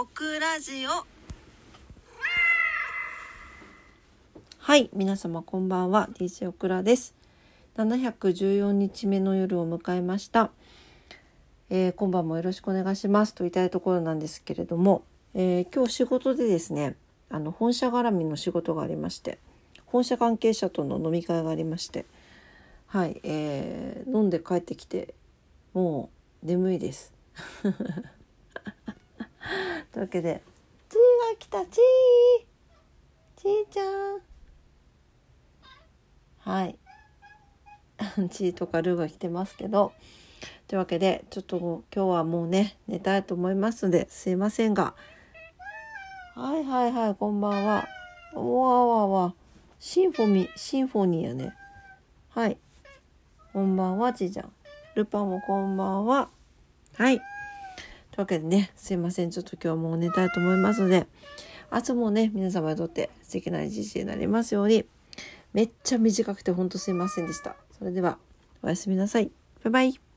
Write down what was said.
オクラジオはい、皆様こんばんは、DJ オクラです。714日目の夜を迎えました。えー今晩もよろしくお願いしますと言いたいところなんですけれども、えー今日仕事でですね、あの本社絡みの仕事がありまして、本社関係者との飲み会がありまして、はい、えー飲んで帰ってきて、もう眠いです。というわけで、ちーが来た、ちーちーちゃん。はい。チーとかルーが来てますけど。というわけで、ちょっと今日はもうね、寝たいと思いますので、すいませんが。はいはいはい、こんばんは。わわわ。シンフォニー、シンフォニーやね。はい。こんばんは、ちーちゃん。ルパンもこんばんは。はい。というわけでね、すいません。ちょっと今日も寝たいと思いますので、明日もね、皆様にとって素敵な一日になりますように。めっちゃ短くてほんとすいませんでした。それでは、おやすみなさい。バイバイ。